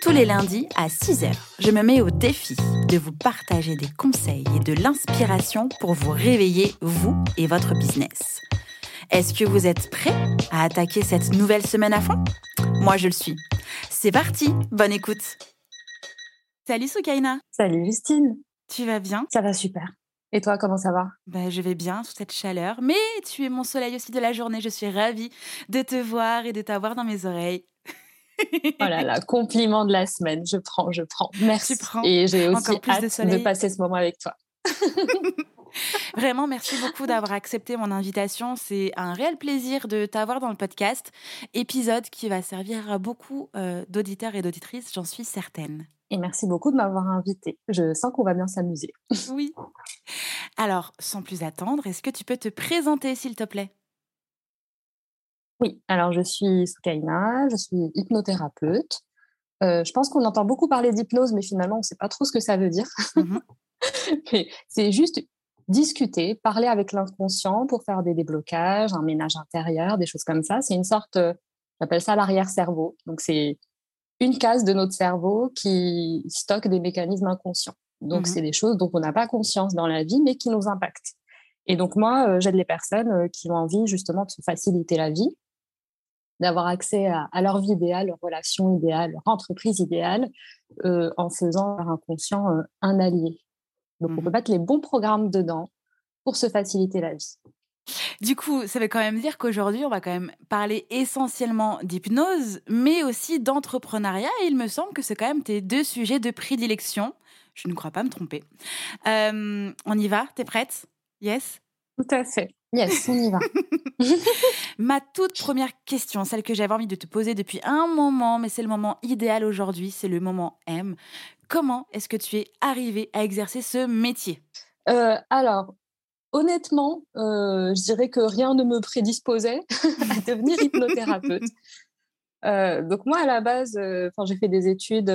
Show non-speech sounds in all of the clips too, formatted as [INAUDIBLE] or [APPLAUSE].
Tous les lundis à 6h, je me mets au défi de vous partager des conseils et de l'inspiration pour vous réveiller, vous et votre business. Est-ce que vous êtes prêts à attaquer cette nouvelle semaine à fond? Moi, je le suis. C'est parti, bonne écoute. Salut Soukaina. Salut Justine. Tu vas bien? Ça va super. Et toi, comment ça va? Bah, Je vais bien sous cette chaleur, mais tu es mon soleil aussi de la journée. Je suis ravie de te voir et de t'avoir dans mes oreilles. Oh là là, compliment de la semaine. Je prends, je prends. Merci. Prends. Et j'ai aussi hâte de, de passer ce moment avec toi. [LAUGHS] Vraiment, merci beaucoup d'avoir accepté mon invitation. C'est un réel plaisir de t'avoir dans le podcast. Épisode qui va servir à beaucoup euh, d'auditeurs et d'auditrices, j'en suis certaine. Et merci beaucoup de m'avoir invité. Je sens qu'on va bien s'amuser. Oui. Alors, sans plus attendre, est-ce que tu peux te présenter, s'il te plaît? Oui, alors je suis Soukaina, je suis hypnothérapeute. Euh, je pense qu'on entend beaucoup parler d'hypnose, mais finalement, on ne sait pas trop ce que ça veut dire. Mm-hmm. [LAUGHS] c'est juste discuter, parler avec l'inconscient pour faire des déblocages, un ménage intérieur, des choses comme ça. C'est une sorte, euh, j'appelle ça l'arrière-cerveau. Donc, c'est une case de notre cerveau qui stocke des mécanismes inconscients. Donc, mmh c'est des choses dont on n'a pas conscience dans la vie, mais qui nous impactent. Et donc, moi, euh, j'aide les personnes qui ont envie justement de se faciliter la vie, d'avoir accès à, leur vie idéale, leur relation idéale, leur entreprise idéale, euh, en faisant leur inconscient un allié. Donc, on peut mmh mettre les bons programmes dedans pour se faciliter la vie. Du coup, ça veut quand même dire qu'aujourd'hui, on va quand même parler essentiellement d'hypnose, mais aussi d'entrepreneuriat. Et il me semble que c'est quand même tes deux sujets de prédilection. Je ne crois pas me tromper. Euh, on y va? T'es prête? Yes? Tout à fait. Yes, on y va. [LAUGHS] Ma toute première question, celle que j'avais envie de te poser depuis un moment, mais c'est le moment idéal aujourd'hui, c'est le moment M. Comment est-ce que tu es arrivée à exercer ce métier? Euh, Alors, honnêtement, euh, je dirais que rien ne me prédisposait [LAUGHS] à devenir [LAUGHS] hypnothérapeute. Euh, donc moi, à la base, euh, j'ai fait des études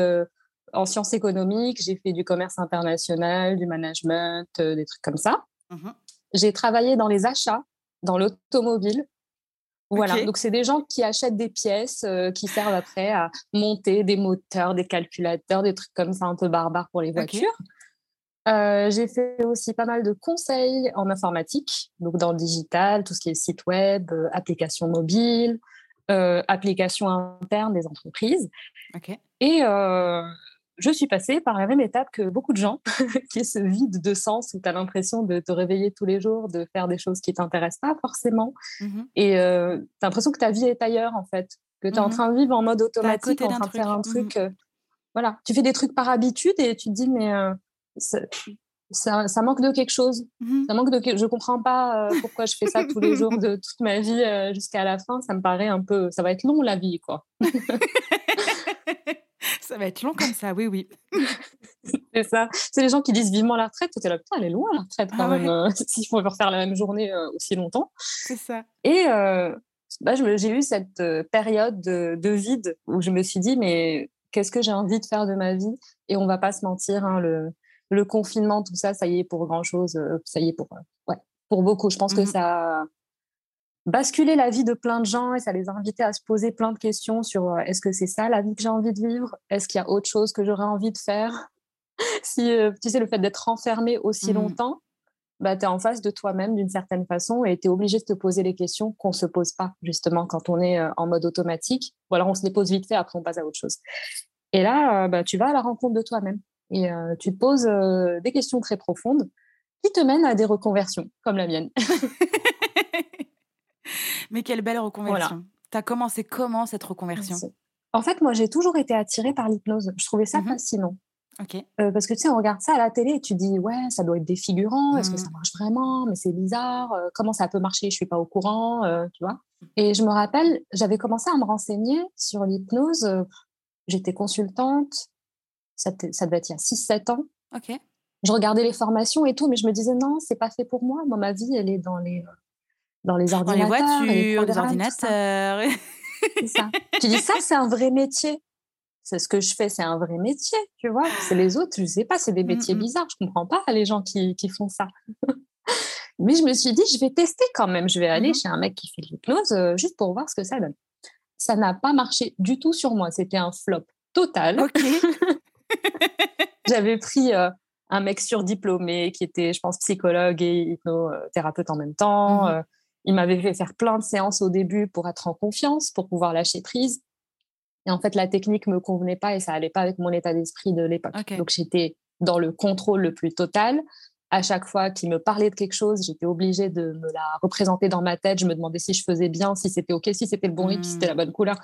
en sciences économiques, j'ai fait du commerce international, du management, des trucs comme ça. Mmh j'ai travaillé dans les achats, dans l'automobile. Voilà, donc c'est des gens qui achètent des pièces qui servent après à monter des moteurs, des calculateurs, des trucs comme ça un peu barbares pour les voitures. Euh, j'ai fait aussi pas mal de conseils en informatique, donc dans le digital, tout ce qui est site web, euh, applications mobiles, euh, applications internes des entreprises. Et je suis passée par la même étape que beaucoup de gens, [LAUGHS] qui est ce vide de sens où tu as l'impression de te réveiller tous les jours, de faire des choses qui t'intéressent pas forcément. Mmh Et tu as l'impression que ta vie est ailleurs, en fait, que tu es en mmh train de vivre en mode automatique, en train de faire un mmh truc. voilà, tu fais des trucs par habitude et tu te dis, mais ça, ça, manque de quelque chose. Ça manque de, je comprends pas euh, pourquoi je fais ça tous les [LAUGHS] jours de toute ma vie euh, jusqu'à la fin. Ça me paraît un peu, ça va être long la vie, quoi. [LAUGHS] [LAUGHS] ça va être long comme ça, oui, oui. [LAUGHS] c'est ça. C'est les gens qui disent vivement la retraite. es là, putain, elle est loin la retraite quand ah même. Euh, s'il faut refaire la même journée aussi longtemps. C'est ça. Et bah, j'ai eu cette période de, de, vide où je me suis dit, mais qu'est-ce que j'ai envie de faire de ma vie? Et on va pas se mentir, hein, le, le confinement, tout ça, ça y est pour grand chose. Euh, ça y est pour, euh, ouais, pour beaucoup. Je pense que mmh ça a basculé la vie de plein de gens et ça les a invités à se poser plein de questions sur euh, est-ce que c'est ça la vie que j'ai envie de vivre? Est-ce qu'il y a autre chose que j'aurais envie de faire? [LAUGHS] Si tu sais, le fait d'être enfermé aussi mmh longtemps, bah, tu es en face de toi-même d'une certaine façon et tu es obligé de te poser les questions qu'on ne se pose pas justement quand on est en mode automatique. Ou alors on se les pose vite fait, après on passe à autre chose. Et là, bah, tu vas à la rencontre de toi-même et euh, tu te poses euh, des questions très profondes qui te mènent à des reconversions comme la mienne. [LAUGHS] [LAUGHS] Mais quelle belle reconversion. Tu as commencé comment cette reconversion? En fait, moi, j'ai toujours été attirée par l'hypnose. Je trouvais ça mmh fascinant. Euh, parce que tu sais, on regarde ça à la télé et tu dis, ouais, ça doit être défigurant, est-ce que ça mmh. marche vraiment? Mais c'est bizarre, comment ça peut marcher? Je suis pas au courant, tu vois. Et je me rappelle, j'avais commencé à me renseigner sur l'hypnose. J'étais consultante, ça, ça devait être il y a 6-7 ans. Ok. Je regardais les formations et tout, mais je me disais non, c'est pas fait pour moi. Moi, ma vie, elle est dans les, dans les Dans les ordinateurs. voitures, les, ordinateurs. C'est ça. tu dis ça, c'est un vrai métier. C'est ce que je fais, c'est un vrai métier, tu vois. C'est les autres, je sais pas, c'est des Mm, métiers mm. bizarres. Je comprends pas les gens qui, qui font ça. [LAUGHS] Mais je me suis dit, je vais tester quand même. Je vais aller Mhm. chez un mec qui fait de l'hypnose euh, juste pour voir ce que ça donne. Ça n'a pas marché du tout sur moi. C'était un flop total. ok. [LAUGHS] J'avais pris euh, un mec surdiplômé qui était, je pense, psychologue et hypnothérapeute en même temps. Mhm. Euh, il m'avait fait faire plein de séances au début pour être en confiance, pour pouvoir lâcher prise. Et en fait, la technique me convenait pas et ça allait pas avec mon état d'esprit de l'époque. Donc, j'étais dans le contrôle le plus total. À chaque fois qu'il me parlait de quelque chose, j'étais obligée de me la représenter dans ma tête. Je me demandais si je faisais bien, si c'était OK, si c'était le bon rythme, si c'était la bonne couleur.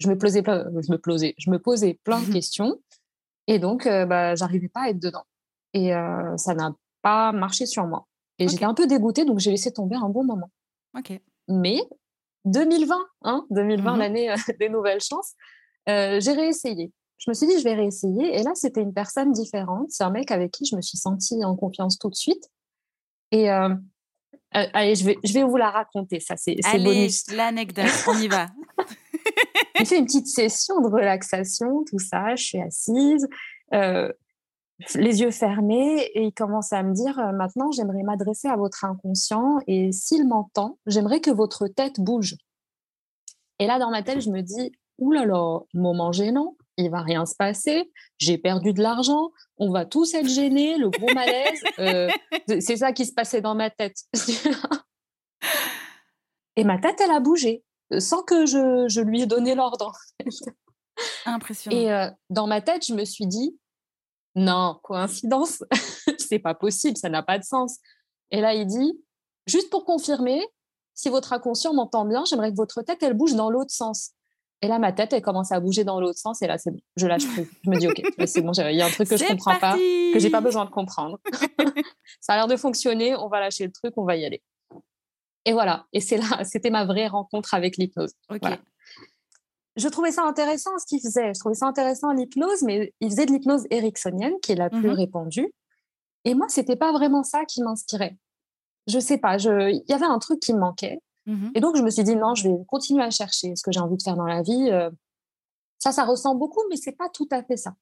Je me posais plein, je me posais, je me posais plein de [LAUGHS] questions. Et donc, euh, bah, j'arrivais pas à être dedans. Et euh, ça n'a pas marché sur moi. Et j'étais un peu dégoûtée, donc j'ai laissé tomber un bon moment. Mais 2020, hein, 2020, Mhm. l'année euh, des nouvelles chances, euh, j'ai réessayé. Je me suis dit, je vais réessayer. Et là, c'était une personne différente. C'est un mec avec qui je me suis sentie en confiance tout de suite. Et euh, allez, je vais, je vais vous la raconter. Ça, c'est bonus. l'anecdote, on y va. [LAUGHS] J'ai fait une petite session de relaxation, tout ça. Je suis assise, euh, les yeux fermés, et il commence à me dire euh, maintenant, j'aimerais m'adresser à votre inconscient, et s'il m'entend, j'aimerais que votre tête bouge. Et là, dans ma tête, je me dis Ouh là là, moment gênant, il va rien se passer, j'ai perdu de l'argent, on va tous être gênés, le gros malaise. [LAUGHS] Euh, c'est- ça qui se passait dans ma tête. [LAUGHS] et ma tête, elle a bougé, euh, sans que je, je lui ai donné l'ordre. Impressionnant. Et euh, dans ma tête, je me suis dit, non, coïncidence, [LAUGHS] c'est pas possible, ça n'a pas de sens. Et là, il dit, juste pour confirmer, si votre inconscient m'entend bien, j'aimerais que votre tête, elle bouge dans l'autre sens. Et là, ma tête, elle commence à bouger dans l'autre sens. Et là, c'est bon, je lâche prise. Je me dis, OK, c'est bon, il y a un truc que je comprends pas, que j'ai pas besoin de comprendre. [LAUGHS] ça a l'air de fonctionner, on va lâcher le truc, on va y aller. Et voilà. Et c'est là, c'était ma vraie rencontre avec l'hypnose. Ok. Voilà. Je trouvais ça intéressant ce qu'il faisait. Je trouvais ça intéressant l'hypnose, mais il faisait de l'hypnose ericksonienne, qui est la plus Mhm. répandue. Et moi, c'était pas vraiment ça qui m'inspirait. Je sais pas, je... il y avait un truc qui me manquait. Mhm. Et donc, je me suis dit, non, je vais continuer à chercher ce que j'ai envie de faire dans la vie. Euh, Ça, ça ressemble beaucoup, mais c'est pas tout à fait ça.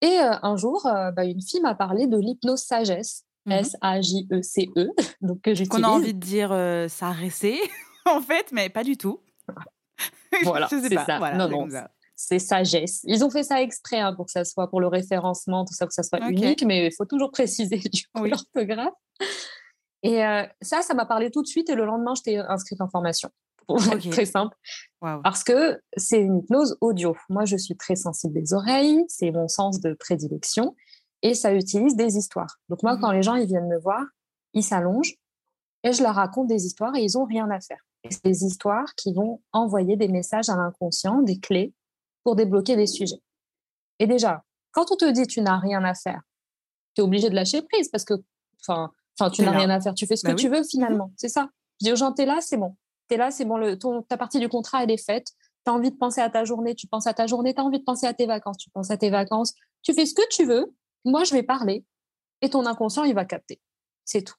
Et euh, un jour, euh, bah, une fille m'a parlé de l'hypnose sagesse, Mhm. S-A-J-E-C-E, [LAUGHS] donc que j'utilise. Qu'on a envie de dire s'arrêter, [LAUGHS] en fait, mais pas du tout. [LAUGHS] Voilà, c'est ça. Voilà, Non, non, c'est sagesse. Ils ont fait ça exprès hein, pour que ça soit pour le référencement, tout ça, que ça soit Ok. unique, mais il faut toujours préciser [LAUGHS] du coup Oui. l'orthographe. Et euh, ça, ça m'a parlé tout de suite et le lendemain, j'étais inscrite en formation. [LAUGHS] Pour être Ok. très simple. Parce que c'est une hypnose audio. Moi, je suis très sensible des oreilles, c'est mon sens de prédilection, et ça utilise des histoires. Donc moi, Mhm. quand les gens ils viennent me voir, ils s'allongent et je leur raconte des histoires et ils ont rien à faire. C'est des histoires qui vont envoyer des messages à l'inconscient, des clés pour débloquer des sujets. Et déjà, quand on te dit tu n'as rien à faire, tu es obligé de lâcher prise parce que, enfin, tu n'as rien à faire, tu fais ce Bah que oui. tu veux finalement. C'est ça. Je dis aux gens, t'es là, c'est bon. T'es là, c'est bon. Le, ton, ta partie du contrat, elle est faite. Tu as envie de penser à ta journée, tu penses à ta journée. Tu as envie de penser à tes vacances, tu penses à tes vacances. Tu fais ce que tu veux. Moi, je vais parler et ton inconscient, il va capter. C'est tout.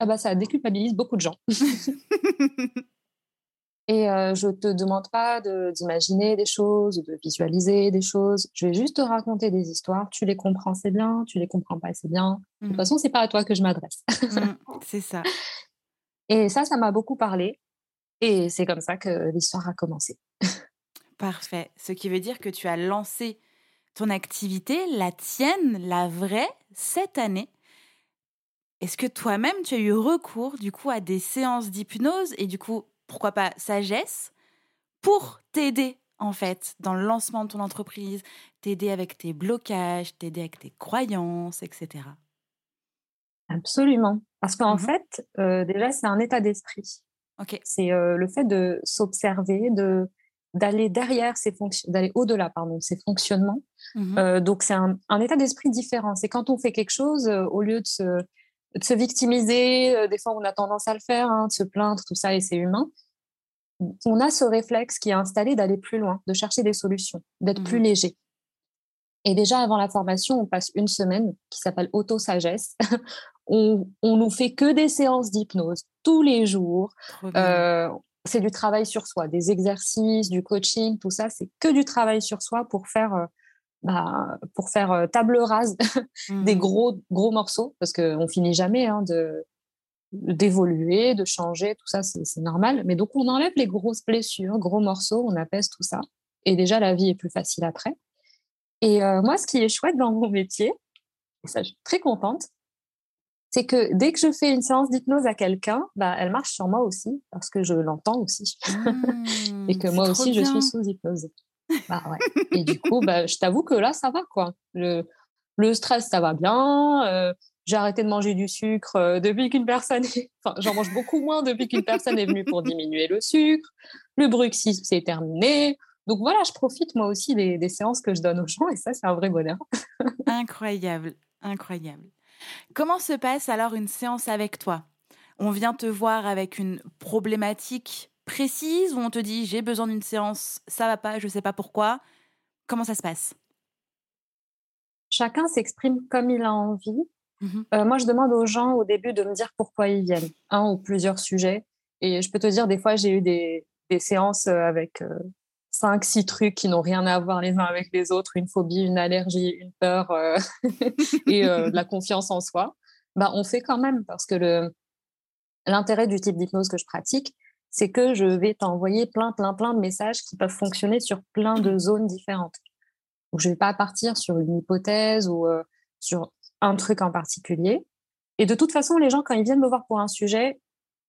Ah bah, ça déculpabilise beaucoup de gens. [LAUGHS] Et euh, je te demande pas de- d'imaginer des choses, de visualiser des choses. Je vais juste te raconter des histoires. Tu les comprends, c'est bien. Tu les comprends pas, c'est bien. De toute Mhm. façon, c'est pas à toi que je m'adresse. Mhm. C'est ça. [LAUGHS] Et ça, ça m'a beaucoup parlé. Et c'est comme ça que l'histoire a commencé. Parfait. Ce qui veut dire que tu as lancé ton activité, la tienne, la vraie, cette année. Est-ce que toi-même, tu as eu recours du coup à des séances d'hypnose et du coup, pourquoi pas sagesse, pour t'aider en fait dans le lancement de ton entreprise, t'aider avec tes blocages, t'aider avec tes croyances, etc. Absolument. Parce qu'en Mhm. fait, euh, déjà, c'est un état d'esprit. C'est euh, le fait de s'observer, de d'aller derrière ces fonctions, d'aller au-delà, pardon, de ces fonctionnements. Mhm. Euh, donc, c'est un, un état d'esprit différent. C'est quand on fait quelque chose, au lieu de se, de se victimiser, euh, des fois, on a tendance à le faire, hein, de se plaindre, tout ça, et c'est humain. On a ce réflexe qui est installé d'aller plus loin, de chercher des solutions, d'être plus Mhm. léger. Et déjà avant la formation, on passe une semaine qui s'appelle auto-sagesse. [LAUGHS] on, on nous fait que des séances d'hypnose tous les jours. Euh, c'est du travail sur soi, des exercices, du coaching, tout ça, c'est que du travail sur soi pour faire, euh, bah, pour faire euh, table rase [LAUGHS] des mmh. gros, gros morceaux, parce qu'on finit jamais hein, de d'évoluer, de changer, tout ça, c'est normal. Mais donc, on enlève les grosses blessures, gros morceaux, on apaise tout ça. Et déjà, la vie est plus facile après. Et euh, moi, ce qui est chouette dans mon métier, et ça, je suis très contente, c'est que dès que je fais une séance d'hypnose à quelqu'un, bah, elle marche sur moi aussi, parce que je l'entends aussi. [LAUGHS] et que mmh, moi aussi, je suis sous hypnose. Bah. Et du coup, bah, je t'avoue que là, ça va, quoi. Le, stress, ça va bien. Euh, j'ai arrêté de manger du sucre euh, depuis qu'une personne est... [LAUGHS] Enfin, j'en mange beaucoup moins depuis qu'une personne est venue pour diminuer le sucre. Le bruxisme, c'est terminé. Donc voilà, je profite moi aussi des, séances que je donne aux gens et ça, c'est un vrai bonheur. [LAUGHS] incroyable, incroyable. Comment se passe alors une séance avec toi? On vient te voir avec une problématique précise ou on te dit j'ai besoin d'une séance, ça va pas, je sais pas pourquoi. Comment ça se passe? Chacun s'exprime comme il a envie. Mmh euh, moi, je demande aux gens au début de me dire pourquoi ils viennent, un ou plusieurs sujets. Et je peux te dire, des fois, j'ai eu des, séances euh, avec euh, cinq, six trucs qui n'ont rien à voir les uns avec les autres, une phobie, une allergie, une peur euh, [LAUGHS] et de la confiance en soi, bah, on fait quand même parce que l'intérêt du type d'hypnose que je pratique, c'est que je vais t'envoyer plein, plein, plein de messages qui peuvent fonctionner sur plein de zones différentes. Donc, je ne vais pas partir sur une hypothèse ou euh, sur un truc en particulier. Et de toute façon, les gens, quand ils viennent me voir pour un sujet,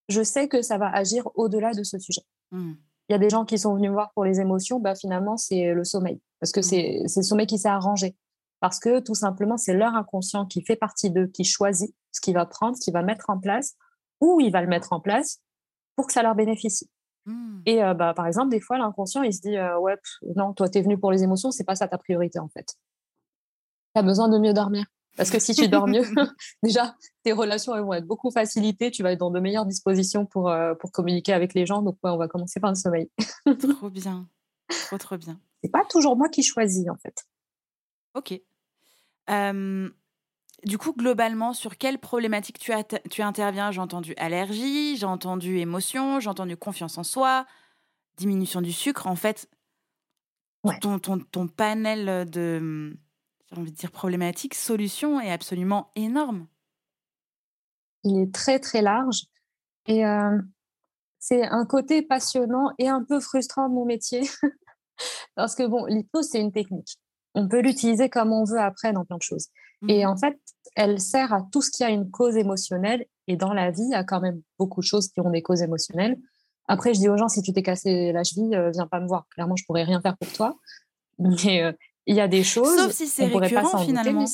je sais que ça va agir au-delà de ce sujet. Mmh il y a des gens qui sont venus me voir pour les émotions, bah, finalement, c'est le sommeil. Parce que mmh. c'est le sommeil qui s'est arrangé. Parce que tout simplement, c'est leur inconscient qui fait partie d'eux, qui choisit ce qu'il va prendre, ce qu'il va mettre en place, où il va le mettre en place pour que ça leur bénéficie. Mmh. Et euh, bah, par exemple, des fois, l'inconscient, il se dit euh, Ouais, non, toi, tu es venu pour les émotions, c'est pas ça ta priorité en fait. Tu as besoin de mieux dormir. Parce que si tu dors mieux, [LAUGHS] [LAUGHS] déjà, tes relations vont être beaucoup facilitées. Tu vas être dans de meilleures dispositions pour, euh, pour communiquer avec les gens. Donc, on va commencer par le sommeil. [LAUGHS] trop bien. Trop, trop bien. C'est pas toujours moi qui choisis, en fait. Ok. Du coup, globalement, sur quelle problématique tu, tu interviens? J'ai entendu allergie, j'ai entendu émotion, j'ai entendu confiance en soi, diminution du sucre. En fait, ton, ton, ton panel de j'ai envie de dire problématique, solution est absolument énorme. Il est très très large et euh, c'est un côté passionnant et un peu frustrant de mon métier [LAUGHS] parce que bon, l'hypnose c'est une technique. On peut l'utiliser comme on veut après dans plein de choses. Et mhm. en fait, elle sert à tout ce qui a une cause émotionnelle. Et dans la vie, il y a quand même beaucoup de choses qui ont des causes émotionnelles. Après, je dis aux gens, si tu t'es cassé la cheville, euh, viens pas me voir. Clairement, je pourrais rien faire pour toi. [LAUGHS] Mais euh, il y a des choses. Sauf si c'est récurrent finalement.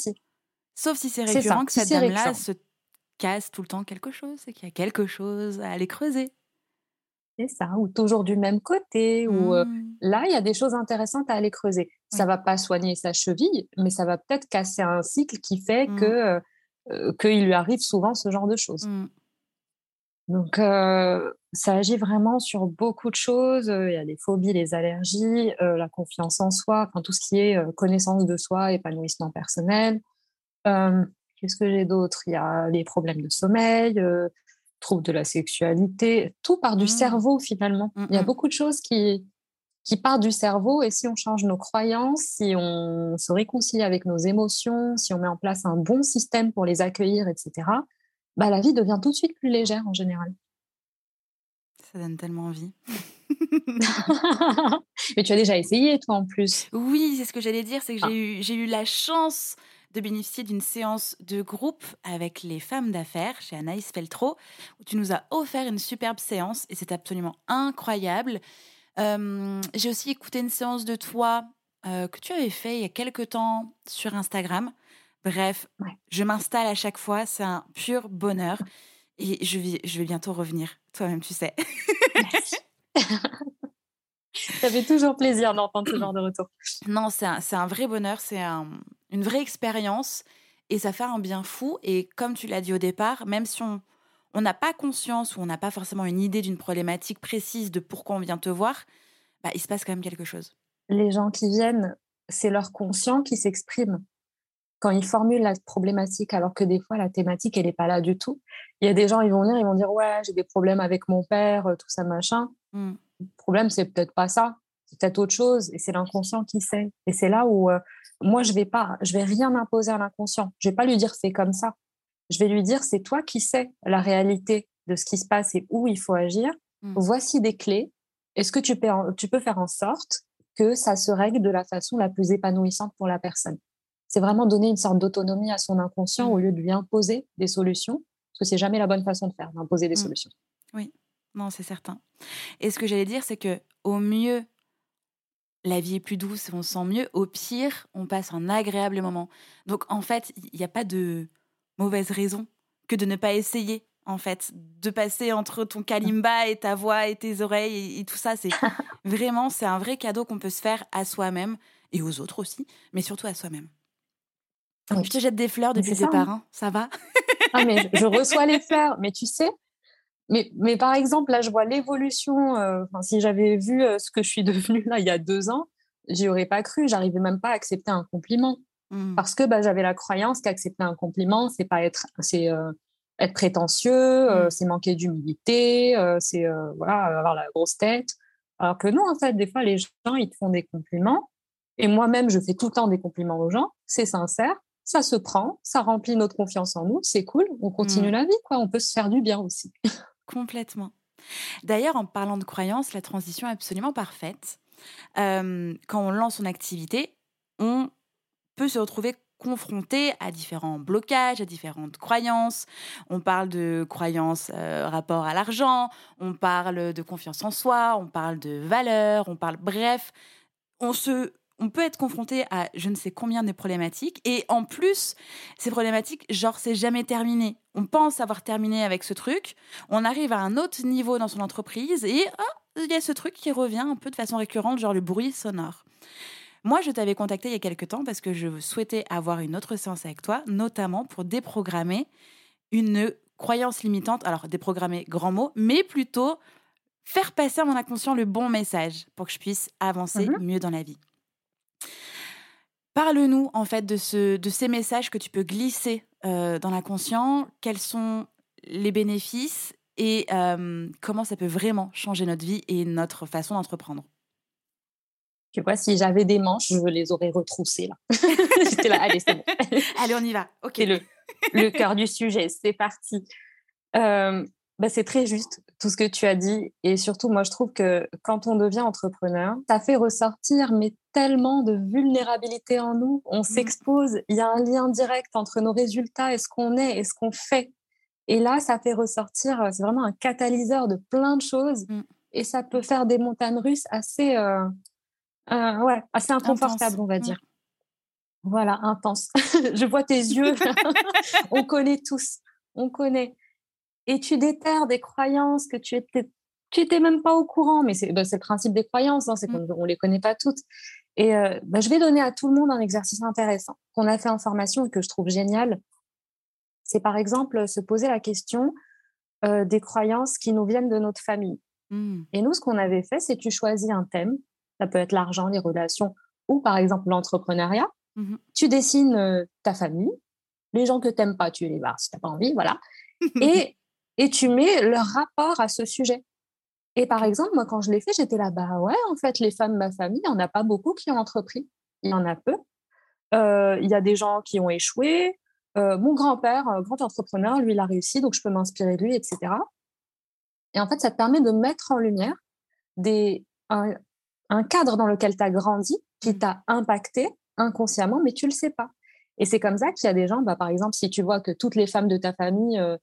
Sauf si c'est récurrent que cette dame-là se casse tout le temps quelque chose et qu'il y a quelque chose à aller creuser. C'est ça, ou toujours du même côté, ou euh, mmh. là, il y a des choses intéressantes à aller creuser. Ça va pas soigner sa cheville, mais ça va peut-être casser un cycle qui fait mmh. que euh, euh, qu'il lui arrive souvent ce genre de choses. Mmh. Donc, euh, ça agit vraiment sur beaucoup de choses. Il y a les phobies, les allergies, euh, la confiance en soi, enfin, tout ce qui est euh, connaissance de soi, épanouissement personnel. Qu'est-ce que j'ai d'autre? Il y a les problèmes de sommeil, troubles de la sexualité. Tout part du mmh. cerveau, finalement. Mmh, Il y a mmh. beaucoup de choses qui, qui partent du cerveau. Et si on change nos croyances, si on se réconcilie avec nos émotions, si on met en place un bon système pour les accueillir, etc., bah, la vie devient tout de suite plus légère en général. Ça donne tellement envie. [LAUGHS] Mais tu as déjà essayé, toi, en plus. Oui, c'est ce que j'allais dire, c'est que j'ai eu, eu la chance de bénéficier d'une séance de groupe avec les femmes d'affaires chez Anaïs Feltro, où tu nous as offert une superbe séance et c'est absolument incroyable. Euh, j'ai aussi écouté une séance de toi euh, que tu avais fait il y a quelques temps sur Instagram. Bref, je m'installe à chaque fois, c'est un pur bonheur. Et je vais, je vais bientôt revenir, toi-même, tu sais. Merci. [LAUGHS] Ça fait toujours plaisir d'entendre ce genre de retour. Non, c'est un, un, vrai bonheur, c'est un, une vraie expérience et ça fait un bien fou. Et comme tu l'as dit au départ, même si on n'a pas conscience ou on n'a pas forcément une idée d'une problématique précise de pourquoi on vient te voir, bah, il se passe quand même quelque chose. Les gens qui viennent c'est leur conscient qui s'exprime quand ils formulent la problématique, alors que des fois, la thématique, elle n'est pas là du tout. Il y a des gens, ils vont venir, ils vont dire, ouais, j'ai des problèmes avec mon père, tout ça, machin. Mmh. Le problème, c'est peut-être pas ça, c'est peut-être autre chose, et c'est l'inconscient qui sait. Et c'est là où moi, je vais pas, je vais rien imposer à l'inconscient. Je vais pas lui dire, c'est comme ça. Je vais lui dire, c'est toi qui sais la réalité de ce qui se passe et où il faut agir. Mmh. Voici des clés. Est-ce que tu peux, tu peux faire en sorte que ça se règle de la façon la plus épanouissante pour la personne? C'est vraiment donner une sorte d'autonomie à son inconscient au mmh. lieu de lui imposer des solutions, parce que c'est jamais la bonne façon de faire, d'imposer des mmh. solutions. Oui, non, c'est certain. Et ce que j'allais dire, c'est que au mieux, la vie est plus douce, on se sent mieux. Au pire, on passe un agréable moment. Donc en fait, il n'y a pas de mauvaise raison que de ne pas essayer en fait, de passer entre ton kalimba et ta voix et tes oreilles et, tout ça. C'est [LAUGHS] vraiment, c'est un vrai cadeau qu'on peut se faire à soi-même et aux autres aussi, mais surtout à soi-même. Je te jette des fleurs depuis départ, hein. ça va? Ah, mais je, reçois les fleurs, mais tu sais, mais, mais par exemple, là, je vois l'évolution. Euh, si j'avais vu euh, ce que je suis [LAUGHS] devenue là il y a deux ans, j'y aurais pas cru. J'arrivais même pas à accepter un compliment. Mmh. Parce que bah, j'avais la croyance qu'accepter un compliment, c'est pas être, c'est euh, être prétentieux, euh, mmh. c'est manquer d'humilité, euh, c'est voilà, avoir la grosse tête. Alors que non, en fait, des fois, les gens, ils te font des compliments. Et moi-même, je fais tout le temps des compliments aux gens. C'est sincère, ça se prend, ça remplit notre confiance en nous, c'est cool, on continue mmh. la vie, quoi. On peut se faire du bien aussi. [LAUGHS] Complètement. D'ailleurs, en parlant de croyances, la transition est absolument parfaite. quand on lance son activité, on peut se retrouver confronté à différents blocages, à différentes croyances. On parle de croyances euh, rapport à l'argent, on parle de confiance en soi, on parle de valeurs, on parle bref, on se on peut être confronté à je ne sais combien de problématiques et en plus ces problématiques genre c'est jamais terminé. On pense avoir terminé avec ce truc, on arrive à un autre niveau dans son entreprise et ah, il y a ce truc qui revient un peu de façon récurrente genre le bruit sonore. Moi, je t'avais contacté il y a quelques temps parce que je souhaitais avoir une autre séance avec toi, notamment pour déprogrammer une croyance limitante. Alors, déprogrammer, grand mot, mais plutôt faire passer à mon inconscient le bon message pour que je puisse avancer mhm. mieux dans la vie. Parle-nous en fait de, ce, de ces messages que tu peux glisser euh, dans l'inconscient. Quels sont les bénéfices et euh, comment ça peut vraiment changer notre vie et notre façon d'entreprendre? Tu vois, si j'avais des manches, je les aurais retroussées là. [LAUGHS] J'étais là, allez, c'est bon. [LAUGHS] allez, on y va. Ok. C'est le, le cœur du sujet. C'est parti. Euh, bah, c'est très juste tout ce que tu as dit. Et surtout, moi, je trouve que quand on devient entrepreneur, ça fait ressortir mais tellement de vulnérabilité en nous. On mmh. s'expose. Il y a un lien direct entre nos résultats et ce qu'on est et ce qu'on fait. Et là, ça fait ressortir, c'est vraiment un catalyseur de plein de choses. Mmh. Et ça peut faire des montagnes russes assez, euh, euh, ouais, assez inconfortable, on va mmh. dire. Voilà, intense. [LAUGHS] je vois tes yeux. [LAUGHS] [LAUGHS] on connaît tous. On connaît. Et tu déterres des croyances que tu étais, tu étais même pas au courant. Mais c'est bah, le principe des croyances, hein, c'est mmh. qu'on ne les connaît pas toutes. Et euh, bah, je vais donner à tout le monde un exercice intéressant qu'on a fait en formation et que je trouve génial. C'est par exemple se poser la question euh, des croyances qui nous viennent de notre famille. Mmh. Et nous, ce qu'on avait fait, c'est tu choisis un thème ça peut être l'argent, les relations ou par exemple l'entrepreneuriat. Mmh tu dessines euh, ta famille, les gens que tu n'aimes pas, tu les barres si tu n'as pas envie, voilà. [LAUGHS] et, et tu mets leur rapport à ce sujet. Et par exemple, moi, quand je l'ai fait, j'étais là, bah ouais, en fait, les femmes de ma famille, il n'y en a pas beaucoup qui ont entrepris. Il y en a peu. Euh, il y a des gens qui ont échoué. Euh, mon grand-père, grand entrepreneur, lui, il a réussi, donc je peux m'inspirer de lui, etc. Et en fait, ça te permet de mettre en lumière des, un cadre dans lequel tu as grandi qui t'a impacté inconsciemment, mais tu le sais pas. Et c'est comme ça qu'il y a des gens, bah, par exemple, si tu vois que toutes les femmes de ta famille euh,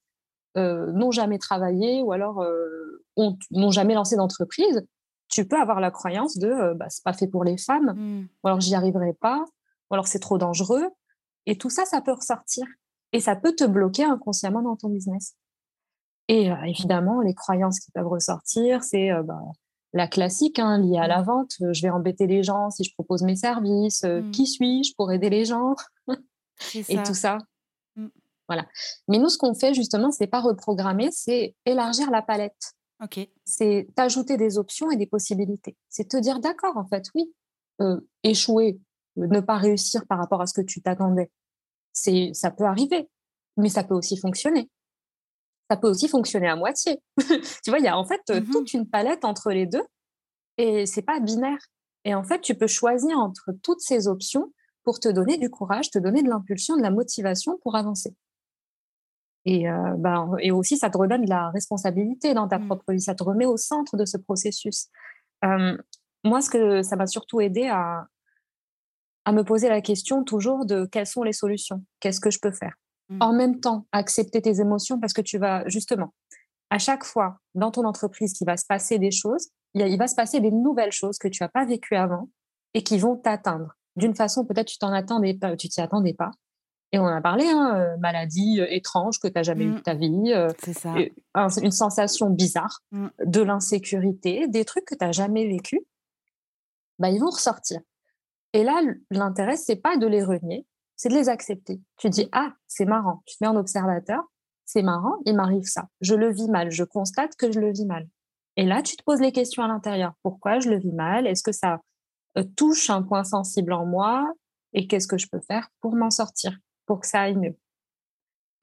euh, n'ont jamais travaillé ou alors euh, n'ont jamais lancé d'entreprise, tu peux avoir la croyance de bah, c'est pas fait pour les femmes, mmh. ou alors j'y arriverai pas, ou alors c'est trop dangereux. Et tout ça, ça peut ressortir. Et ça peut te bloquer inconsciemment dans ton business. Et évidemment, les croyances qui peuvent ressortir, c'est bah, la classique hein, liée à la mmh. vente. Euh, je vais embêter les gens si je propose mes services. Euh, mmh. Qui suis-je pour aider les gens? Et tout ça. Voilà. Mais nous, ce qu'on fait justement, c'est pas reprogrammer, c'est élargir la palette. Ok. C'est t'ajouter des options et des possibilités. C'est te dire, d'accord, en fait, oui, euh, échouer, ne pas réussir par rapport à ce que tu t'attendais. C'est, ça peut arriver, mais ça peut aussi fonctionner. Ça peut aussi fonctionner à moitié. [LAUGHS] tu vois, il y a en fait mmh toute une palette entre les deux et c'est pas binaire. Et en fait, tu peux choisir entre toutes ces options pour te donner du courage, te donner de l'impulsion, de la motivation pour avancer. Et, euh, ben, et aussi, ça te redonne de la responsabilité dans ta mmh. propre vie, ça te remet au centre de ce processus. moi, ce que ça m'a surtout aidé à, à me poser la question toujours de quelles sont les solutions, qu'est-ce que je peux faire? Mmh. En même temps, accepter tes émotions parce que tu vas justement, à chaque fois dans ton entreprise qu'il va se passer des choses, il va se passer des nouvelles choses que tu n'as pas vécues avant et qui vont t'atteindre. D'une façon, peut-être tu t'en attendais pas, tu t'y attendais pas. Et on a parlé, hein, euh, maladie euh, étrange que tu n'as jamais eu de mmh. ta vie, euh, une sensation bizarre, mmh. de l'insécurité, des trucs que tu n'as jamais vécu, bah, ils vont ressortir. Et là, l'intérêt, c'est pas de les renier, c'est de les accepter. Tu dis, ah, c'est marrant, tu te mets en observateur, c'est marrant, il m'arrive ça. Je le vis mal, je constate que je le vis mal. Et là, tu te poses les questions à l'intérieur. Pourquoi je le vis mal? Est-ce que ça touche un point sensible en moi? Et qu'est-ce que je peux faire pour m'en sortir, pour que ça aille mieux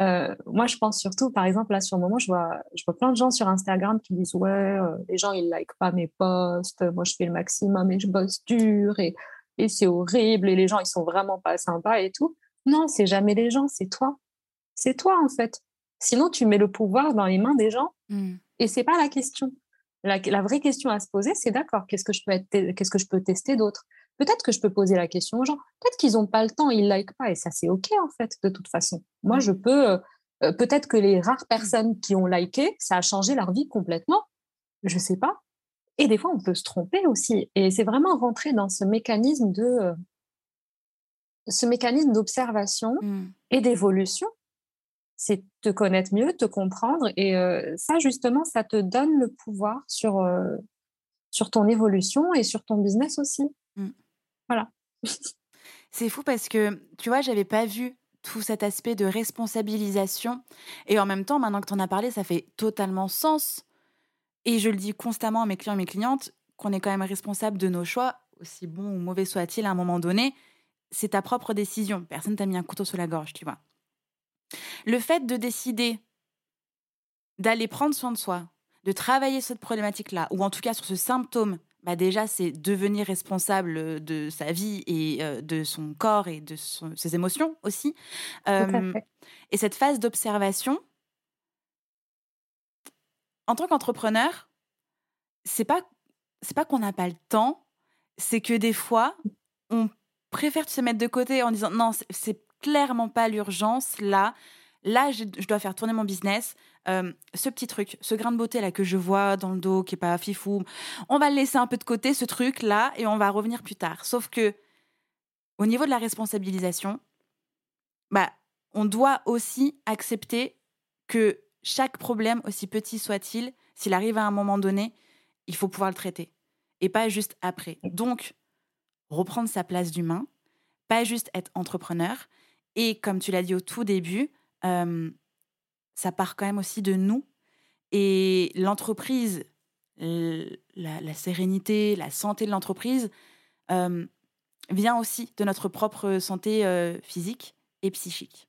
euh, moi, je pense surtout, par exemple, là, sur le moment, je vois, je vois plein de gens sur Instagram qui disent Ouais, euh, les gens, ils like pas mes posts, moi, je fais le maximum et je bosse dur et, et c'est horrible et les gens, ils sont vraiment pas sympas et tout. Non, c'est jamais les gens, c'est toi. C'est toi, en fait. Sinon, tu mets le pouvoir dans les mains des gens mmh. et c'est pas la question. La, vraie question à se poser, c'est d'accord, qu'est-ce que je peux qu'est-ce que je peux tester d'autre? Peut-être que je peux poser la question aux gens. Peut-être qu'ils n'ont pas le temps, ils like pas, et ça c'est ok en fait de toute façon. Moi, mmh. je peux. Euh, euh, peut-être que les rares personnes qui ont liké, ça a changé leur vie complètement. Je sais pas. Et des fois, on peut se tromper aussi. Et c'est vraiment rentrer dans ce mécanisme de euh, ce mécanisme d'observation mmh. et d'évolution c'est te connaître mieux, te comprendre. Et euh, ça, justement, ça te donne le pouvoir sur, euh, sur ton évolution et sur ton business aussi. C'est fou parce que, tu vois, j'avais pas vu tout cet aspect de responsabilisation. Et en même temps, maintenant que tu en as parlé, ça fait totalement sens. Et je le dis constamment à mes clients et mes clientes, qu'on est quand même responsable de nos choix, aussi bon ou mauvais soit-il à un moment donné. C'est ta propre décision. Personne t'a mis un couteau sur la gorge, tu vois. Le fait de décider d'aller prendre soin de soi, de travailler cette problématique-là, ou en tout cas sur ce symptôme, bah déjà, c'est devenir responsable de sa vie et euh, de son corps et de ses émotions aussi. et cette phase d'observation, en tant qu'entrepreneur, c'est pas c'est pas qu'on n'a pas le temps, c'est que des fois, on préfère se mettre de côté en disant non, c'est clairement pas l'urgence là. Là, je, dois faire tourner mon business. Euh, ce petit truc, ce grain de beauté là que je vois dans le dos, qui est pas fifou, on va le laisser un peu de côté, ce truc là, et on va revenir plus tard. Sauf que, au niveau de la responsabilisation, bah, on doit aussi accepter que chaque problème, aussi petit soit-il, s'il arrive à un moment donné, il faut pouvoir le traiter. Et pas juste après. Donc, reprendre sa place d'humain, pas juste être entrepreneur, et comme tu l'as dit au tout début, ça part quand même aussi de nous. Et l'entreprise, la, sérénité, la santé de l'entreprise vient aussi de notre propre santé physique et psychique.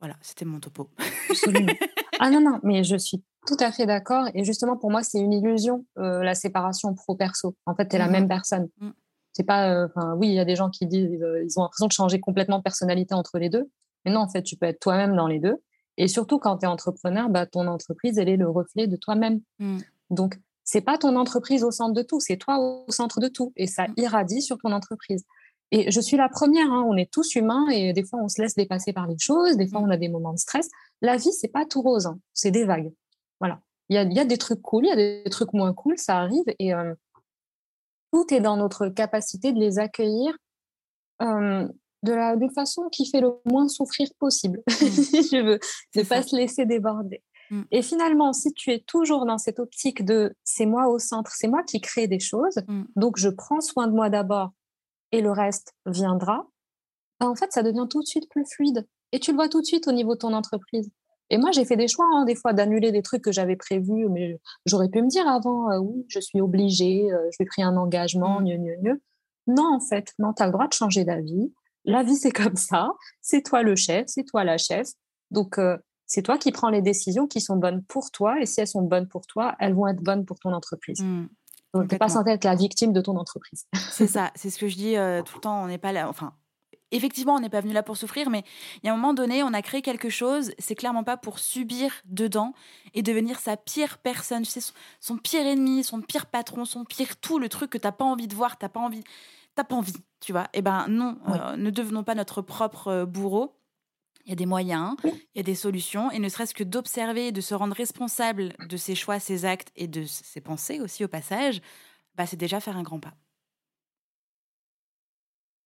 Voilà, c'était mon topo. Absolument. [LAUGHS] ah non, non, mais je suis tout à fait d'accord. Et justement, pour moi, c'est une illusion, la séparation pro-perso. En fait, tu es la mmh même personne. Mmh c'est pas, euh, enfin, oui, il y a des gens qui disent, euh, ils ont l'impression de changer complètement de personnalité entre les deux. Mais non, en fait, tu peux être toi-même dans les deux. Et surtout, quand tu es entrepreneur, bah, ton entreprise, elle est le reflet de toi-même. Mmh. Donc, c'est pas ton entreprise au centre de tout, c'est toi au centre de tout. Et ça mmh. irradie sur ton entreprise. Et je suis la première, hein, on est tous humains et des fois, on se laisse dépasser par les choses, des fois, mmh. on a des moments de stress. La vie, c'est pas tout rose, hein, c'est des vagues. Voilà. Il y a, y a, des trucs cool, il y a des trucs moins cool, ça arrive. Et, euh, tout est dans notre capacité de les accueillir euh, de la d'une façon qui fait le moins souffrir possible, [LAUGHS] mmh. si je veux, ne pas se laisser déborder. Mmh. Et finalement, si tu es toujours dans cette optique de c'est moi au centre, c'est moi qui crée des choses, mmh. donc je prends soin de moi d'abord et le reste viendra, ben, en fait, ça devient tout de suite plus fluide. Et tu le vois tout de suite au niveau de ton entreprise. Et moi, j'ai fait des choix, hein, des fois, d'annuler des trucs que j'avais prévus, mais j'aurais pu me dire avant, euh, oui, je suis obligée, euh, je vais pris un engagement, mieux, mieux, mieux. Non, en fait, non, tu as le droit de changer d'avis. La vie, c'est comme ça. C'est toi le chef, c'est toi la chef. Donc, euh, c'est toi qui prends les décisions qui sont bonnes pour toi. Et si elles sont bonnes pour toi, elles vont être bonnes pour ton entreprise. Mmh, Donc, tu n'es pas censé être la victime de ton entreprise. [LAUGHS] C'est ça, c'est ce que je dis euh, tout le temps. On n'est pas là. Enfin, effectivement, on n'est pas venu là pour souffrir, mais il y a un moment donné, on a créé quelque chose, c'est clairement pas pour subir dedans et devenir sa pire personne, tu sais, son, pire ennemi, son pire patron, son pire tout, le truc que t'as pas envie de voir, t'as pas envie, t'as pas envie, tu vois. Eh ben non, euh, ne devenons pas notre propre euh, bourreau. Il y a des moyens, il y a des solutions, et ne serait-ce que d'observer, de se rendre responsable de ses choix, ses actes et de ses pensées aussi au passage, bah, c'est déjà faire un grand pas.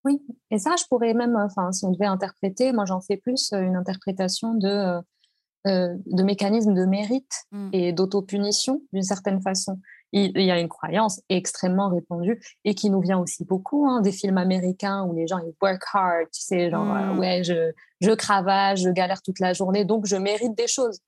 Oui, et ça, je pourrais même, enfin, si on devait interpréter, moi j'en fais plus euh, une interprétation de, euh, euh, de mécanismes de mérite mmh. et d'autopunition d'une certaine façon. Il, y a une croyance extrêmement répandue et qui nous vient aussi beaucoup hein, des films américains où les gens ils work hard, tu sais, genre mmh. ouais, je, je cravache, je galère toute la journée, donc je mérite des choses.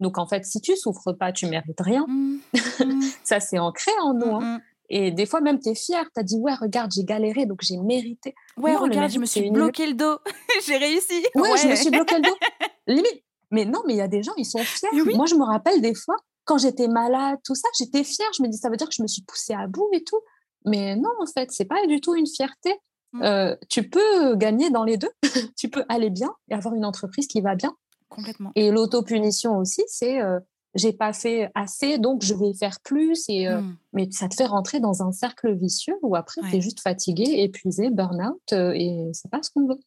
Donc en fait, si tu souffres pas, tu mérites rien. Mmh. [LAUGHS] ça c'est ancré en nous. Hein. Et des fois, même, tu es fier. Tu as dit, ouais, regarde, j'ai galéré, donc j'ai mérité. Ouais, regarde, je me suis bloqué le dos. [LAUGHS] j'ai réussi. Ouais, je me suis bloqué le dos. [LAUGHS] Limite. Mais non, mais il y a des gens, ils sont fiers. Moi, je me rappelle des fois, quand j'étais malade, tout ça, j'étais fière. Je me dis, ça veut dire que je me suis poussée à bout et tout. Mais non, en fait, c'est pas du tout une fierté. Mmh. Euh, tu peux gagner dans les deux. [LAUGHS] tu peux aller bien et avoir une entreprise qui va bien. Complètement. Et l'autopunition aussi, c'est euh, j'ai pas fait assez, donc je vais faire plus. Et, euh, mmh. Mais ça te fait rentrer dans un cercle vicieux où après, tu es juste fatigué, épuisé, burn-out, et c'est pas ce qu'on veut.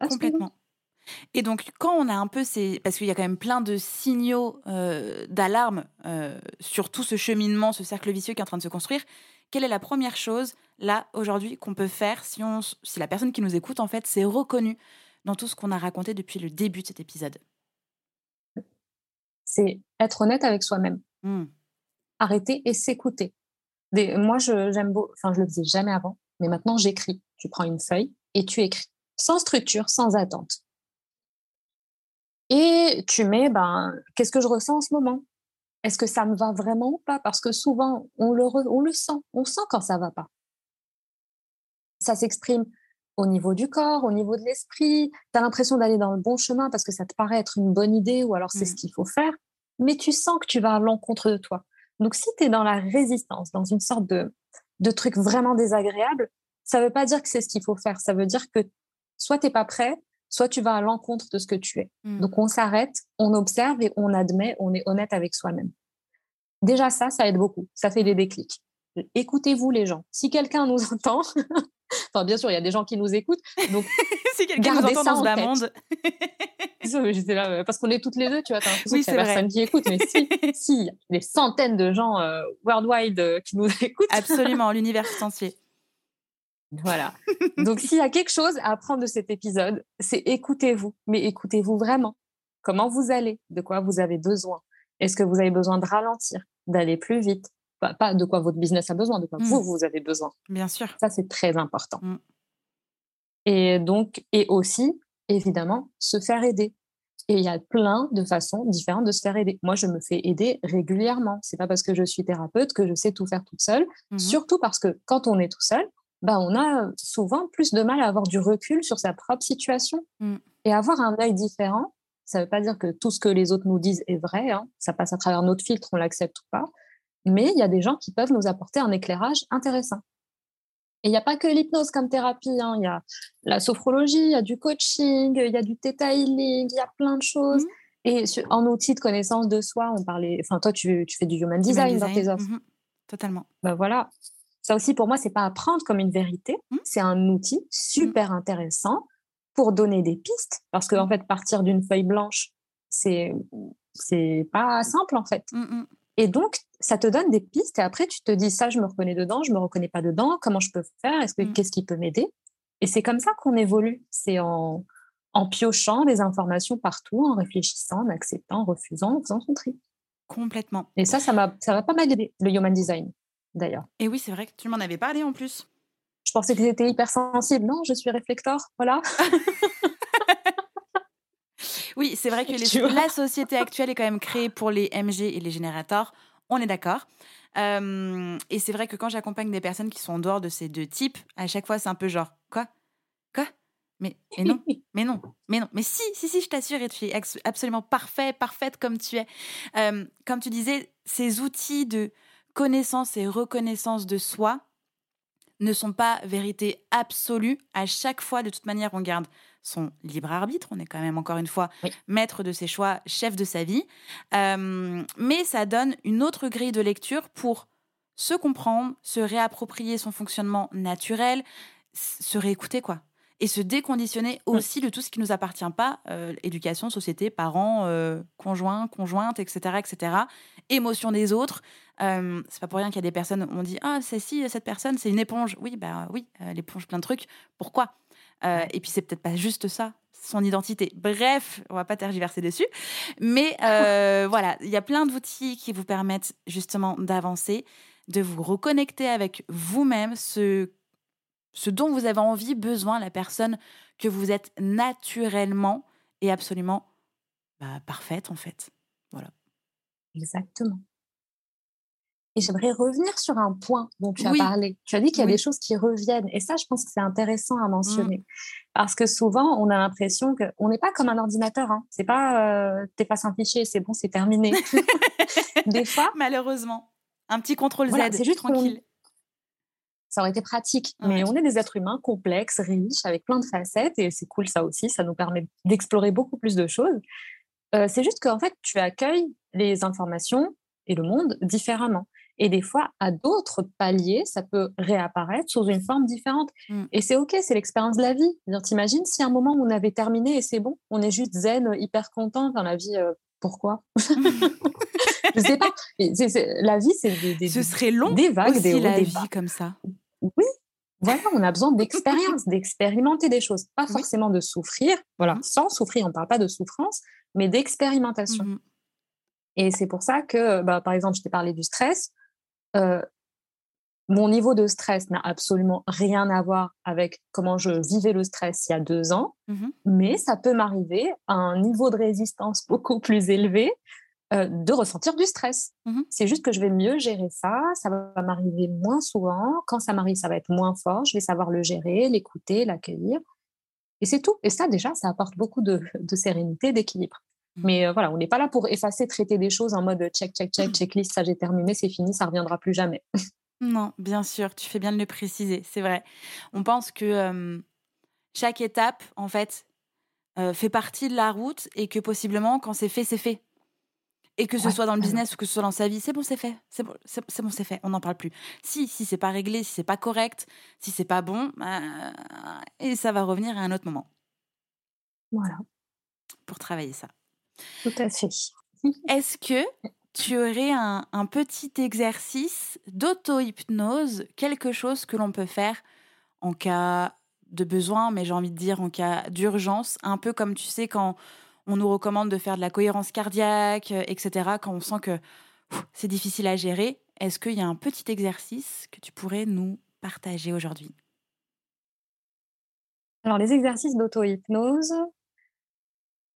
Complètement. Et donc, quand on a un peu ces. Parce qu'il y a quand même plein de signaux euh, d'alarme sur tout ce cheminement, ce cercle vicieux qui est en train de se construire, quelle est la première chose, là, aujourd'hui, qu'on peut faire si, on, si la personne qui nous écoute, en fait, s'est reconnue dans tout ce qu'on a raconté depuis le début de cet épisode? C'est être honnête avec soi-même. Mmh. Arrêter et s'écouter. Moi, je, j'aime beau, enfin, je le faisais jamais avant, mais maintenant j'écris. Tu prends une feuille et tu écris, sans structure, sans attente. Et tu mets, ben, qu'est-ce que je ressens en ce moment? Est-ce que ça me va vraiment ou pas? Parce que souvent, on le, on le sent, on sent quand ça va pas. Ça s'exprime au niveau du corps, au niveau de l'esprit. Tu as l'impression d'aller dans le bon chemin parce que ça te paraît être une bonne idée ou alors c'est ce mmh. qu'il faut faire, mais tu sens que tu vas à l'encontre de toi. Donc si tu es dans la résistance, dans une sorte de, de truc vraiment désagréable, ça ne veut pas dire que c'est ce qu'il faut faire. Ça veut dire que soit tu n'es pas prêt, soit tu vas à l'encontre de ce que tu es. Mmh. Donc on s'arrête, on observe et on admet, on est honnête avec soi-même. Déjà ça, ça aide beaucoup. Ça fait des déclics. Écoutez-vous les gens. Si quelqu'un nous [LAUGHS] entend, enfin bien sûr, il y a des gens qui nous écoutent, donc [LAUGHS] si quelqu'un nous entend dans ce monde. parce qu'on est toutes les deux, tu vois, t'as l'impression qu'il y a personne qui écoute, mais si, [LAUGHS] si, des centaines de gens euh, worldwide euh, qui nous écoutent. Absolument, l'univers entier. Voilà. [LAUGHS] Donc s'il y a quelque chose à apprendre de cet épisode, c'est écoutez-vous, mais écoutez-vous vraiment. Comment vous allez? De quoi vous avez besoin? Est-ce que vous avez besoin de ralentir, d'aller plus vite? Pas, de quoi votre business a besoin, de quoi vous, mmh. vous avez besoin. Bien sûr. Ça, c'est très important. Mmh. Et donc, et aussi, évidemment, se faire aider. Et il y a plein de façons différentes de se faire aider. Moi, je me fais aider régulièrement. C'est pas parce que je suis thérapeute que je sais tout faire toute seule. Mmh Surtout parce que quand on est tout seul, bah, on a souvent plus de mal à avoir du recul sur sa propre situation. Et avoir un œil différent, ça ne veut pas dire que tout ce que les autres nous disent est vrai. Hein. Ça passe à travers notre filtre, on l'accepte ou pas mais il y a des gens qui peuvent nous apporter un éclairage intéressant. Et il n'y a pas que l'hypnose comme thérapie, hein. il y a la sophrologie, il y a du coaching, il y a du theta healing, il y a plein de choses. Mmh. Et en outil de connaissance de soi, on parlait, enfin toi tu, tu fais du human design, dans tes offres. Mmh Totalement. Ben voilà. Ça aussi pour moi, c'est pas à prendre comme une vérité, mmh. c'est un outil super intéressant pour donner des pistes, parce qu'en en fait partir d'une feuille blanche, c'est c'est pas simple en fait. Et donc, ça te donne des pistes et après, tu te dis, ça, je me reconnais dedans, je me reconnais pas dedans, comment je peux faire, est-ce que, mmh. qu'est-ce qui peut m'aider? Et c'est comme ça qu'on évolue. C'est en, en piochant des informations partout, en réfléchissant, en acceptant, en refusant, en faisant son tri. Complètement. Et ça, ça m'a, ça pas mal aidé, le human design, d'ailleurs. Et oui, c'est vrai que tu m'en avais parlé en plus. Je pensais que j'étais hypersensible. Non, je suis réflecteur. Voilà. [LAUGHS] Oui, c'est vrai que la société actuelle est quand même créée pour les MG et les générateurs. On est d'accord. et c'est vrai que quand j'accompagne des personnes qui sont en dehors de ces deux types, à chaque fois, c'est un peu genre Quoi? Quoi? Mais, non, [LAUGHS] mais non, mais non. Mais si, si, si, je t'assure, et tu es absolument parfait, parfaite comme tu es. comme tu disais, ces outils de connaissance et reconnaissance de soi ne sont pas vérité absolue. À chaque fois, de toute manière, on garde son libre arbitre. On est quand même, encore une fois, maître de ses choix, chef de sa vie. mais ça donne une autre grille de lecture pour se comprendre, se réapproprier son fonctionnement naturel, se réécouter, quoi et se déconditionner aussi de tout ce qui nous appartient pas, euh, éducation, société, parents, euh, conjoints, conjointes, etc., etc. Émotion des autres. Euh, c'est pas pour rien qu'il y a des personnes on dit ah c'est si cette personne c'est une éponge. Oui bah oui, elle éponge plein de trucs. Pourquoi? Et puis c'est peut-être pas juste ça son identité. Bref, on va pas tergiverser dessus, mais [LAUGHS] voilà, il y a plein d'outils qui vous permettent justement d'avancer, de vous reconnecter avec vous-même, ce ce dont vous avez envie, besoin, la personne que vous êtes naturellement et absolument bah, parfaite en fait. Voilà. Exactement. Et j'aimerais revenir sur un point dont tu as parlé. Tu as dit qu'il y a des choses qui reviennent. Et ça, je pense que c'est intéressant à mentionner. Mmh. Parce que souvent, on a l'impression qu'on n'est pas comme un ordinateur. Hein. C'est pas, euh, t'es pas un fichier, c'est bon, c'est terminé. [LAUGHS] des fois. Malheureusement. Un petit contrôle Z, c'est juste tranquille ça aurait été pratique. Mais on est des êtres humains complexes, riches, avec plein de facettes, et c'est cool ça aussi, ça nous permet d'explorer beaucoup plus de choses. Euh, c'est juste qu'en fait, tu accueilles les informations et le monde différemment. Et des fois, à d'autres paliers, ça peut réapparaître sous une forme différente. Mm. Et c'est OK, c'est l'expérience de la vie. T'imagines si à un moment on avait terminé et c'est bon, on est juste zen, hyper content dans la vie, euh, pourquoi? [LAUGHS] Je sais pas. la vie, c'est des, Ce serait long des vagues, des hauts, la des vie comme ça. Oui, voilà, on a besoin d'expérience, [LAUGHS] d'expérimenter des choses, pas forcément de souffrir, voilà, mmh sans souffrir, on ne parle pas de souffrance, mais d'expérimentation. Mmh Et c'est pour ça que, bah, par exemple, je t'ai parlé du stress. Euh, mon niveau de stress n'a absolument rien à voir avec comment je vivais le stress il y a deux ans, mmh mais ça peut m'arriver à un niveau de résistance [LAUGHS] beaucoup plus élevé euh, de ressentir du stress. Mmh c'est juste que je vais mieux gérer ça, ça va m'arriver moins souvent. Quand ça m'arrive, ça va être moins fort. Je vais savoir le gérer, l'écouter, l'accueillir. Et c'est tout. Et ça, déjà, ça apporte beaucoup de, sérénité, d'équilibre. Mmh. Mais euh, voilà, on n'est pas là pour effacer, traiter des choses en mode check, check, check, mmh. checklist, ça j'ai terminé, c'est fini, ça reviendra plus jamais. [LAUGHS] non, bien sûr, tu fais bien de le préciser, c'est vrai. On pense que chaque étape, en fait, euh, fait partie de la route et que possiblement, quand c'est fait, c'est fait. Et que ce soit dans le business ou que ce soit dans sa vie, c'est bon, c'est fait. C'est bon, c'est bon, c'est fait. On n'en parle plus. Si, si c'est pas réglé, si c'est pas correct, si c'est pas bon, bah, et ça va revenir à un autre moment. Voilà. Pour travailler ça. Tout à fait. [LAUGHS] Est-ce que tu aurais un, un petit exercice d'auto-hypnose, quelque chose que l'on peut faire en cas de besoin, mais j'ai envie de dire en cas d'urgence, un peu comme tu sais quand on nous recommande de faire de la cohérence cardiaque, euh, etc. Quand on sent que c'est difficile à gérer, est-ce qu'il y a un petit exercice que tu pourrais nous partager aujourd'hui? Alors, les exercices d'auto-hypnose,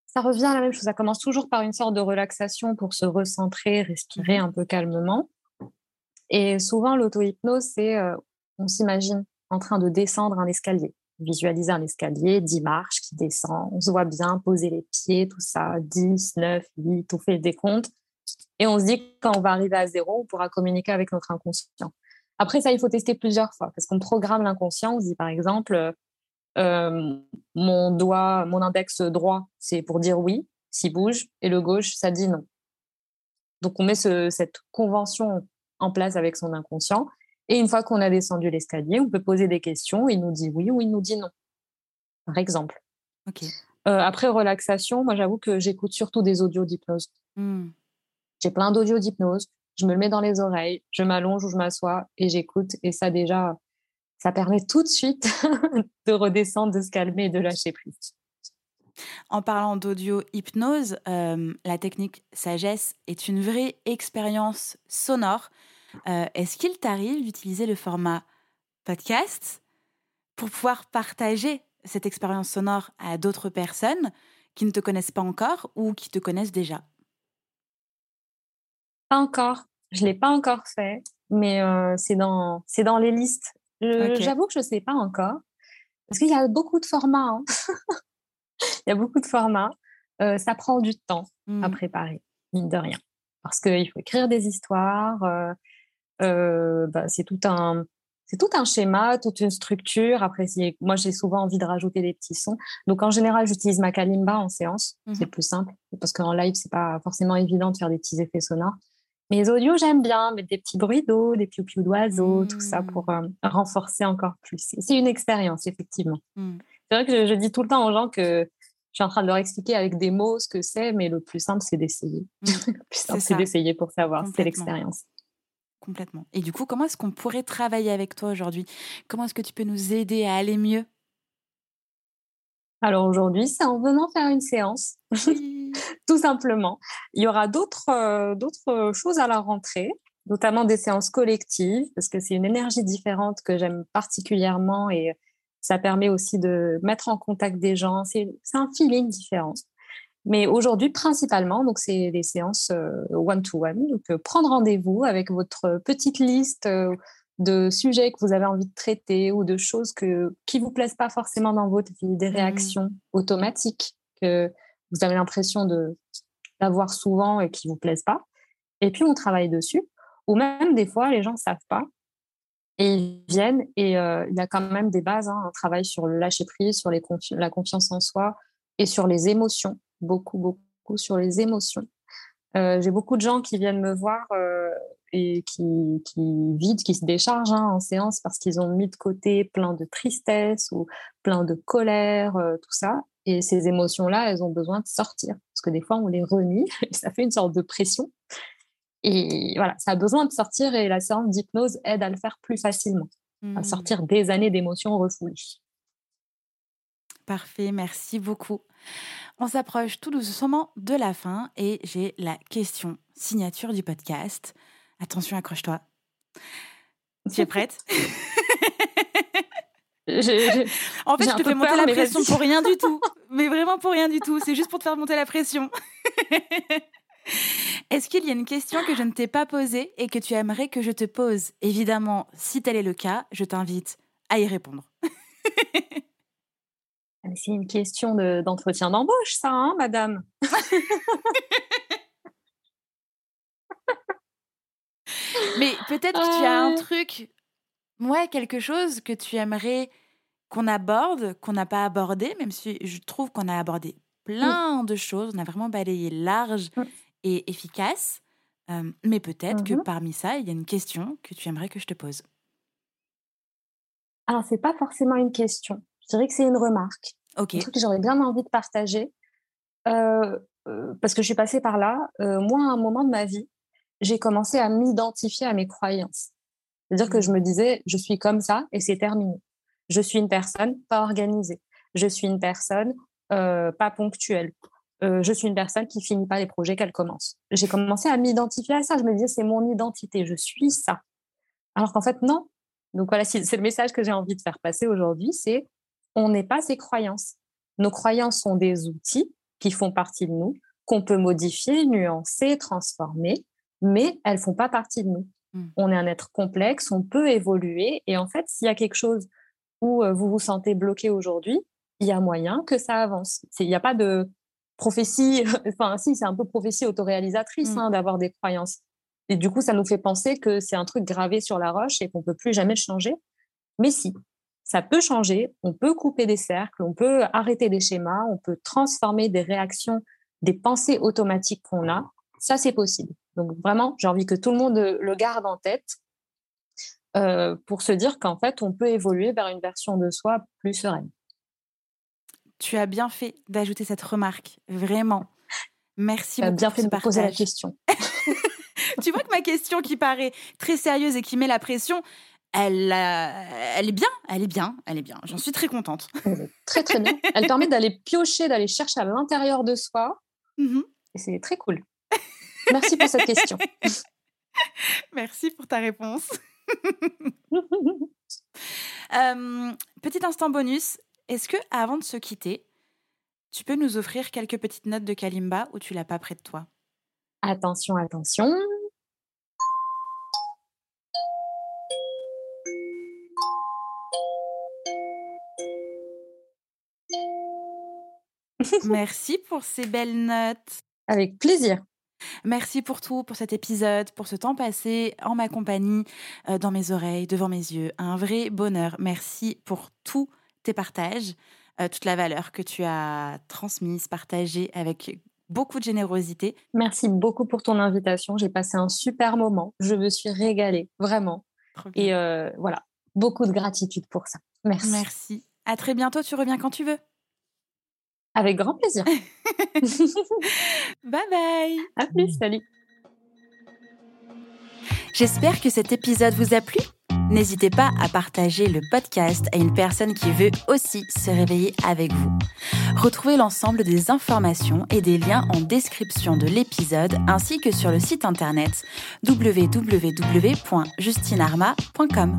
ça revient à la même chose. Ça commence toujours par une sorte de relaxation pour se recentrer, respirer mhm. un peu calmement. Et souvent, l'auto-hypnose, c'est euh, on s'imagine en train de descendre un escalier visualiser un escalier, 10 marches qui descend, on se voit bien poser les pieds, tout ça, 10, 9, 8, on fait le décompte. Et on se dit quand on va arriver à zéro, on pourra communiquer avec notre inconscient. Après ça, il faut tester plusieurs fois parce qu'on programme l'inconscient. On se dit par exemple, euh, mon doigt, mon index droit, c'est pour dire oui, s'il bouge, et le gauche, ça dit non. Donc on met cette convention en place avec son inconscient. Et une fois qu'on a descendu l'escalier, on peut poser des questions. Il nous dit oui ou il nous dit non, par exemple. Euh, après relaxation, moi j'avoue que j'écoute surtout des audios d'hypnose. Hmm. J'ai plein d'audios d'hypnose. Je me le mets dans les oreilles, je m'allonge ou je m'assois et j'écoute. Et ça déjà, ça permet tout de suite [LAUGHS] de redescendre, de se calmer et de lâcher prise. En parlant d'audio hypnose, euh, la technique sagesse est une vraie expérience sonore euh, est-ce qu'il t'arrive d'utiliser le format podcast pour pouvoir partager cette expérience sonore à d'autres personnes qui ne te connaissent pas encore ou qui te connaissent déjà? Pas encore. Je l'ai pas encore fait, mais euh, c'est dans c'est dans les listes. J'avoue que je sais pas encore parce qu'il y a beaucoup de formats. Hein. [LAUGHS] Il y a beaucoup de formats. Euh, ça prend du temps à mmh. préparer, mine de rien, parce qu'il faut écrire des histoires. Euh, bah, c'est tout un c'est tout un schéma, toute une structure. Après, moi, j'ai souvent envie de rajouter des petits sons. Donc, en général, j'utilise ma kalimba en séance. C'est mmh plus simple parce qu'en live, c'est pas forcément évident de faire des petits effets sonores. Mais les audios, j'aime bien mettre des petits bruits d'eau, des piou-piou d'oiseaux, tout ça pour mmh. euh, renforcer encore plus. C'est une expérience, effectivement. Mmh. C'est vrai que je, dis tout le temps aux gens que je suis en train de leur expliquer avec des mots ce que c'est, mais le plus simple, c'est d'essayer. [LAUGHS] le plus simple, c'est d'essayer pour savoir. C'est l'expérience complètement. Et du coup, comment est-ce qu'on pourrait travailler avec toi aujourd'hui? Comment est-ce que tu peux nous aider à aller mieux? Alors aujourd'hui, c'est en venant faire une séance, [LAUGHS] tout simplement. Il y aura d'autres euh, d'autres choses à la rentrée, notamment des séances collectives, parce que c'est une énergie différente que j'aime particulièrement et ça permet aussi de mettre en contact des gens. C'est un feeling différent. Mais aujourd'hui, principalement, donc c'est des séances one-to-one. donc, euh, prendre rendez-vous avec votre petite liste euh, de sujets que vous avez envie de traiter ou de choses que, qui ne vous plaisent pas forcément dans votre vie, des mmh. réactions automatiques que vous avez l'impression d'avoir souvent et qui ne vous plaisent pas. Et puis, on travaille dessus. Ou même, des fois, les gens ne savent pas. Et ils viennent et euh, il y a quand même des bases, hein, un travail sur le lâcher-prise, sur les la confiance en soi et sur les émotions beaucoup, beaucoup sur les émotions. Euh, j'ai beaucoup de gens qui viennent me voir euh, et qui, qui vident, qui se déchargent hein, en séance parce qu'ils ont mis de côté plein de tristesse ou plein de colère, euh, tout ça. Et ces émotions-là, elles ont besoin de sortir. Parce que des fois, on les renie [LAUGHS] et ça fait une sorte de pression. Et voilà, ça a besoin de sortir et la séance d'hypnose aide à le faire plus facilement, à mmh. sortir des années d'émotions refoulées. Parfait, merci beaucoup. On s'approche tout doucement de la fin et j'ai la question signature du podcast. Attention, accroche-toi. Tu es prête? [LAUGHS] [LAUGHS] En fait, je te fais monter la pression pour rien du tout. [LAUGHS] Mais vraiment pour rien du tout. C'est juste pour te faire monter la pression. Est-ce qu'il y a une question que je ne t'ai pas posée et que tu aimerais que je te pose? Évidemment, si tel est le cas, je t'invite à y répondre. C'est une question d'entretien d'embauche, ça, hein, madame [LAUGHS] Mais peut-être que tu as un truc, ouais, quelque chose que tu aimerais qu'on aborde, qu'on n'a pas abordé, même si je trouve qu'on a abordé plein de choses, on a vraiment balayé large et efficace. Euh, mais peut-être que mmh parmi ça, il y a une question que tu aimerais que je te pose. Alors, c'est pas forcément une question. Je dirais que c'est une remarque. Un truc que j'aurais bien envie de partager. Euh, euh, parce que je suis passée par là. Euh, moi, à un moment de ma vie, j'ai commencé à m'identifier à mes croyances. C'est-à-dire que je me mmh. disais, je suis comme ça et c'est terminé. Je suis une personne pas organisée. Je suis une personne pas ponctuelle. je suis une personne qui finit pas les projets qu'elle commence. J'ai commencé à m'identifier à ça. Je me disais, c'est mon identité. Je suis ça. Alors qu'en fait, non. Donc voilà, c'est le message que j'ai envie de faire passer aujourd'hui. C'est on n'est pas ses croyances. Nos croyances sont des outils qui font partie de nous, qu'on peut modifier, nuancer, transformer, mais elles font pas partie de nous. Hmm. On est un être complexe, on peut évoluer, et en fait, s'il y a quelque chose où euh, vous vous sentez bloqué aujourd'hui, il y a moyen que ça avance. Il n'y a pas de prophétie, [LAUGHS] enfin si, c'est un peu prophétie autoréalisatrice hmm. hein, d'avoir des croyances. Et du coup, ça nous fait penser que c'est un truc gravé sur la roche et qu'on peut plus jamais le changer. Mais si, ça peut changer, on peut couper des cercles, on peut arrêter des schémas, on peut transformer des réactions, des pensées automatiques qu'on a. Ça, c'est possible. Donc vraiment, j'ai envie que tout le monde le garde en tête euh, pour se dire qu'en fait, on peut évoluer vers une version de soi plus sereine. Tu as bien fait d'ajouter cette remarque, vraiment. Merci beaucoup. bien fait de poser la question. [LAUGHS] tu vois que ma question qui paraît très sérieuse et qui met la pression, elle, elle est bien, elle est bien, elle est bien. J'en suis très contente. [LAUGHS] très très bien. Elle [LAUGHS] permet d'aller piocher, d'aller chercher à l'intérieur de soi. Mmh Et c'est très cool. Merci pour cette question. [LAUGHS] Merci pour ta réponse. petit instant bonus. Est-ce que avant de se quitter, tu peux nous offrir quelques petites notes de Kalimba ou tu l'as pas près de toi? Attention, attention. [LAUGHS] Merci pour ces belles notes. Avec plaisir. Merci pour tout, pour cet épisode, pour ce temps passé en ma compagnie, euh, dans mes oreilles, devant mes yeux. Un vrai bonheur. Merci pour tous tes partages, euh, toute la valeur que tu as transmise, partagée avec beaucoup de générosité. Merci beaucoup pour ton invitation. J'ai passé un super moment. Je me suis régalée, vraiment. Et euh, voilà, beaucoup de gratitude pour ça. Merci. Merci. À très bientôt. Tu reviens quand tu veux. Avec grand plaisir. [LAUGHS] bye bye. À plus, salut. J'espère que cet épisode vous a plu. N'hésitez pas à partager le podcast à une personne qui veut aussi se réveiller avec vous. Retrouvez l'ensemble des informations et des liens en description de l'épisode ainsi que sur le site internet www.justinarma.com.